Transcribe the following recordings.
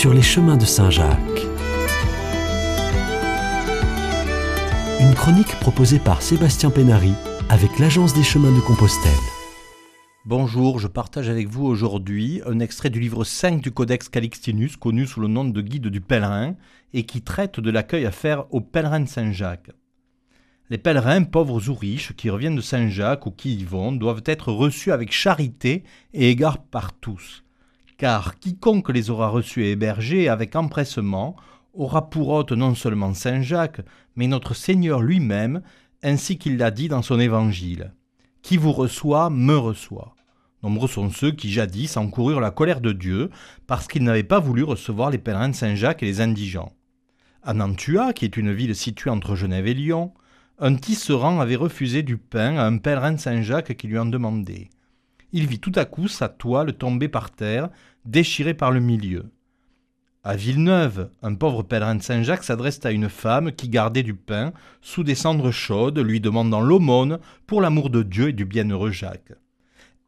sur les chemins de Saint-Jacques. Une chronique proposée par Sébastien Pénary avec l'Agence des chemins de Compostelle. Bonjour, je partage avec vous aujourd'hui un extrait du livre 5 du Codex Calixtinus, connu sous le nom de Guide du pèlerin, et qui traite de l'accueil à faire aux pèlerins de Saint-Jacques. Les pèlerins, pauvres ou riches, qui reviennent de Saint-Jacques ou qui y vont, doivent être reçus avec charité et égard par tous. Car quiconque les aura reçus et hébergés avec empressement aura pour hôte non seulement Saint-Jacques, mais notre Seigneur lui-même, ainsi qu'il l'a dit dans son évangile. Qui vous reçoit, me reçoit. Nombreux sont ceux qui jadis encoururent la colère de Dieu parce qu'ils n'avaient pas voulu recevoir les pèlerins Saint-Jacques et les indigents. À Nantua, qui est une ville située entre Genève et Lyon, un tisserand avait refusé du pain à un pèlerin Saint-Jacques qui lui en demandait. Il vit tout à coup sa toile tomber par terre, déchirée par le milieu. À Villeneuve, un pauvre pèlerin de Saint-Jacques s'adresse à une femme qui gardait du pain sous des cendres chaudes, lui demandant l'aumône pour l'amour de Dieu et du bienheureux Jacques.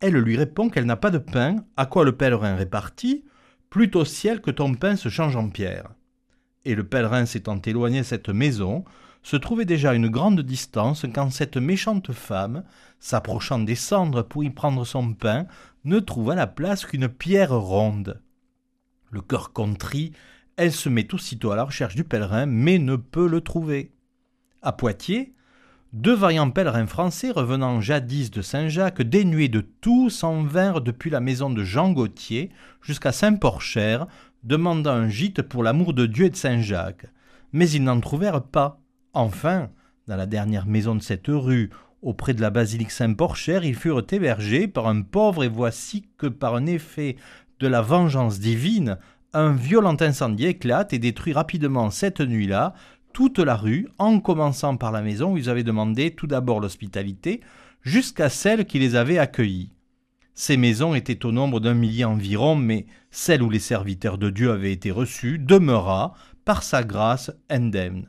Elle lui répond qu'elle n'a pas de pain, à quoi le pèlerin répartit Plutôt ciel que ton pain se change en pierre. Et le pèlerin s'étant éloigné de cette maison, se trouvait déjà à une grande distance quand cette méchante femme, s'approchant des cendres pour y prendre son pain, ne trouva la place qu'une pierre ronde. Le cœur contrit, elle se met aussitôt à la recherche du pèlerin, mais ne peut le trouver. À Poitiers, deux vaillants pèlerins français revenant jadis de Saint-Jacques, dénués de tout, s'en vinrent depuis la maison de Jean Gauthier jusqu'à Saint-Porcher, demandant un gîte pour l'amour de Dieu et de Saint-Jacques. Mais ils n'en trouvèrent pas. Enfin, dans la dernière maison de cette rue, auprès de la basilique Saint-Porcher, ils furent hébergés par un pauvre, et voici que par un effet de la vengeance divine, un violent incendie éclate et détruit rapidement cette nuit-là toute la rue, en commençant par la maison où ils avaient demandé tout d'abord l'hospitalité, jusqu'à celle qui les avait accueillis. Ces maisons étaient au nombre d'un millier environ, mais celle où les serviteurs de Dieu avaient été reçus demeura, par sa grâce, indemne.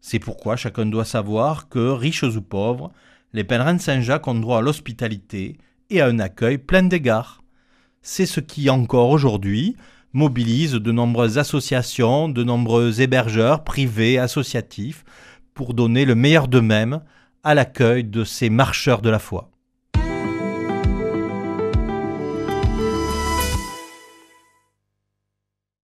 C'est pourquoi chacun doit savoir que, riches ou pauvres, les pèlerins de Saint-Jacques ont droit à l'hospitalité et à un accueil plein d'égards. C'est ce qui, encore aujourd'hui, mobilise de nombreuses associations, de nombreux hébergeurs privés, associatifs, pour donner le meilleur d'eux-mêmes à l'accueil de ces marcheurs de la foi.